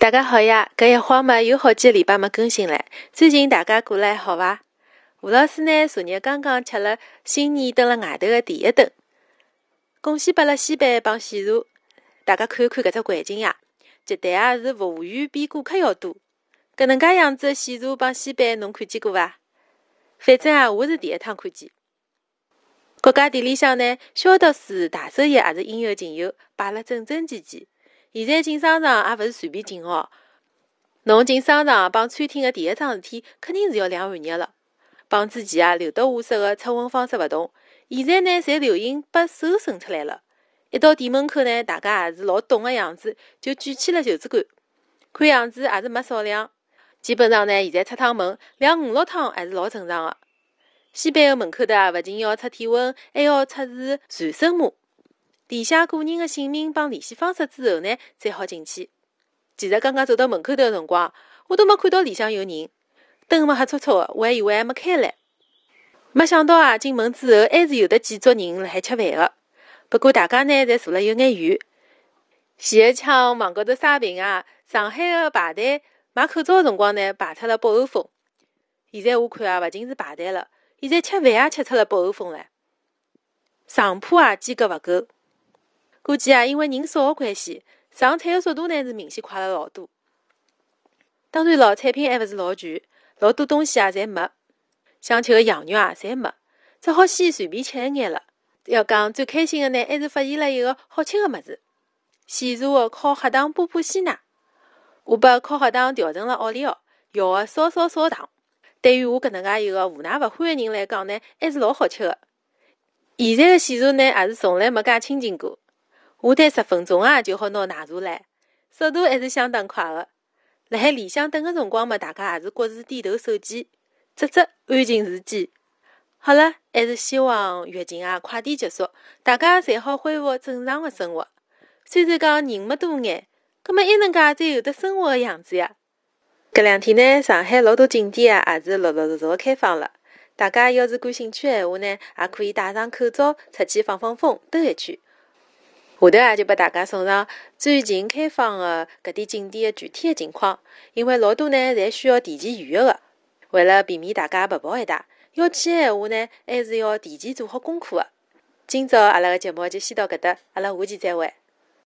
大家好呀！搿一晃嘛有好几个礼拜没更新了。最近大家过来好伐？吴老师呢，昨日刚刚吃了新年蹲辣外头的第一顿，贡献拨了西饭帮喜茶。大家看一看搿只环境呀，绝对啊是服务员比顾客要多。搿能介样子的喜茶帮西饭，侬看见过伐？反正啊，我是第一趟看见。各家店里向呢，消毒水、大手液也是应有尽有，摆了整整齐齐。现在进商场也勿是随便进哦。侬进商场帮餐厅的第一桩事体，肯定是要量汗热了。帮之前啊，刘德华式的测温方式勿同，现在呢，侪流行把手伸出来了。一到店门口呢，大家也是老懂的样子，就举起了袖子管。看样子也是没少量。基本上呢，现在出趟门量五六趟还是老正常的。西班牙门口头啊，勿仅要测体温，还要出示传声码。填写个人的姓名帮联系方式之后呢，才好进去。其实刚刚走到门口头的辰光，我都没看到里向有人，灯么黑戳戳的，我还以为还没开嘞。没想到啊，进门之后还是有的几桌人辣海吃饭的。不过大家呢，侪坐了有眼远。前一枪网高头刷屏啊，上海的排队买口罩的辰光呢，排出了北欧风。现在我看啊，勿仅是排队了，现在吃饭也吃出了北欧风来。上铺啊，间隔勿够。估计啊，因为人少的关系，上菜的速度呢是明显快了老多。当然咯，产品还勿是老全，老多东西啊侪没，想吃的羊肉啊侪没，只好先随便吃一眼了。要讲最开心的呢，还是发现了一个好吃的物事——喜茶的烤黑糖波波鲜奶。我把烤黑糖调成了奥利奥，要的少少少糖。对于我搿能介一个无奶勿欢的人来讲呢，还是老好吃的。现在的喜茶呢，也是从来没介清静过。下单十分钟啊，就好拿奶茶来，速度还是相当快的。辣海里向等的辰光嘛，大家也是各自低头手机，只只安静如鸡。好了，还是希望疫情啊快点结束，大家侪好恢复正常的生活。虽然讲人没多眼，葛末一能介才有得生活的样子呀。搿两天呢，上海老多景点啊，也是陆陆续续开放了。大家要是感兴趣的闲话呢，也可以戴上口罩出去放放风，兜一圈。下头啊，就拨大家送上最近开放的搿点景点的具体的情况，因为老多呢侪需要提前预约的。为了避免大家白跑一趟，要去的闲话呢，还是要提前做好功课的。今朝阿拉个节目就先到搿搭，阿拉下期再会。